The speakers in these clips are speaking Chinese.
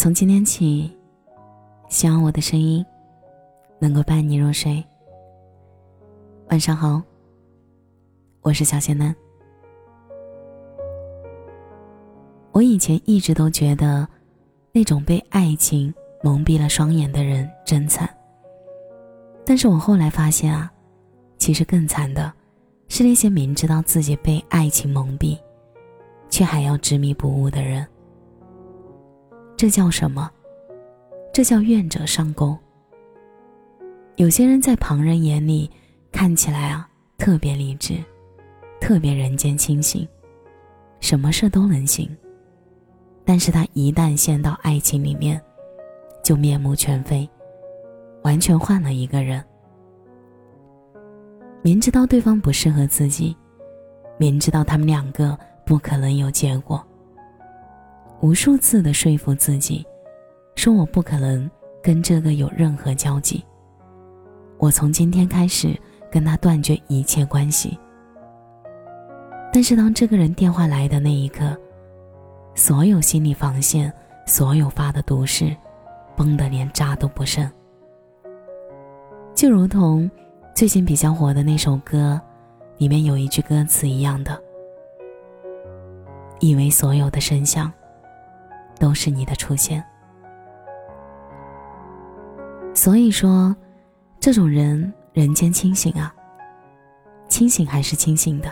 从今天起，希望我的声音能够伴你入睡。晚上好，我是小仙嫩。我以前一直都觉得，那种被爱情蒙蔽了双眼的人真惨。但是我后来发现啊，其实更惨的，是那些明知道自己被爱情蒙蔽，却还要执迷不悟的人。这叫什么？这叫愿者上钩。有些人在旁人眼里看起来啊，特别理智，特别人间清醒，什么事都能行。但是他一旦陷到爱情里面，就面目全非，完全换了一个人。明知道对方不适合自己，明知道他们两个不可能有结果。无数次的说服自己，说我不可能跟这个有任何交集。我从今天开始跟他断绝一切关系。但是当这个人电话来的那一刻，所有心理防线，所有发的毒誓，崩得连渣都不剩。就如同最近比较火的那首歌，里面有一句歌词一样的：“以为所有的真相。”都是你的出现，所以说，这种人人间清醒啊，清醒还是清醒的。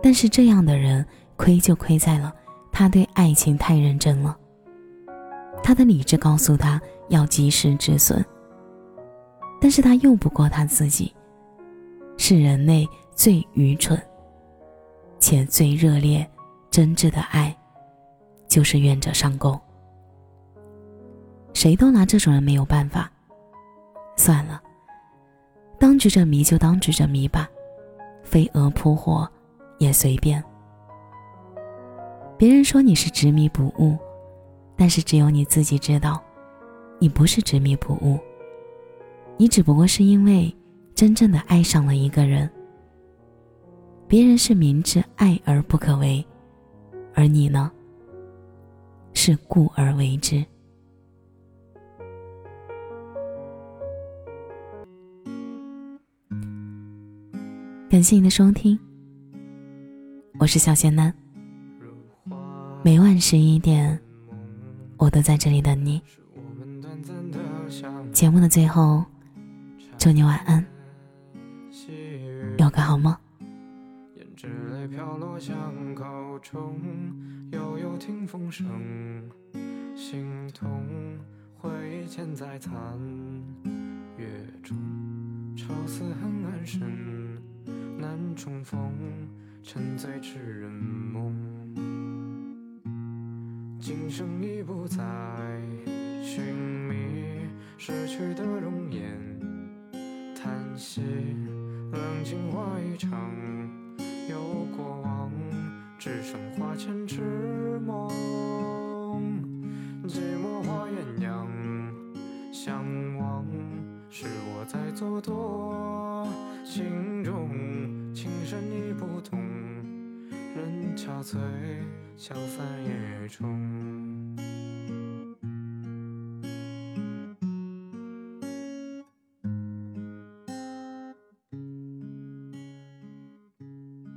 但是这样的人亏就亏在了，他对爱情太认真了。他的理智告诉他要及时止损，但是他用不过他自己，是人类最愚蠢且最热烈、真挚的爱。就是愿者上钩，谁都拿这种人没有办法。算了，当局者迷就当局者迷吧，飞蛾扑火也随便。别人说你是执迷不悟，但是只有你自己知道，你不是执迷不悟，你只不过是因为真正的爱上了一个人。别人是明知爱而不可为，而你呢？是故而为之。感谢你的收听，我是小仙男。每晚十一点，我都在这里等你。节目的最后，祝你晚安，有个好梦。拭泪飘落巷口中悠悠听风声，心痛回忆嵌在残月中，愁思恨暗生，难重逢，沉醉痴人梦。今生已不再寻觅逝去的容颜，叹息冷静化一场有过往。只剩花前痴梦，寂寞花鸳鸯相望，是我在做多。心中情深意不同，人憔悴，消散夜中。